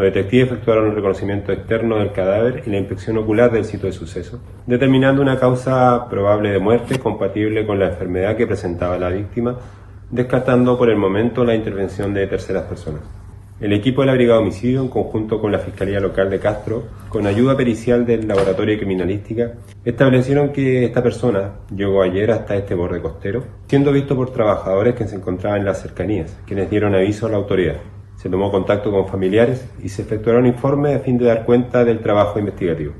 Los detectives efectuaron un reconocimiento externo del cadáver y la inspección ocular del sitio de suceso, determinando una causa probable de muerte compatible con la enfermedad que presentaba la víctima, descartando por el momento la intervención de terceras personas. El equipo de la Brigada Homicidio, en conjunto con la Fiscalía Local de Castro, con ayuda pericial del Laboratorio de Criminalística, establecieron que esta persona llegó ayer hasta este borde costero, siendo visto por trabajadores que se encontraban en las cercanías, quienes dieron aviso a la autoridad. Se tomó contacto con familiares y se efectuaron informes a fin de dar cuenta del trabajo investigativo.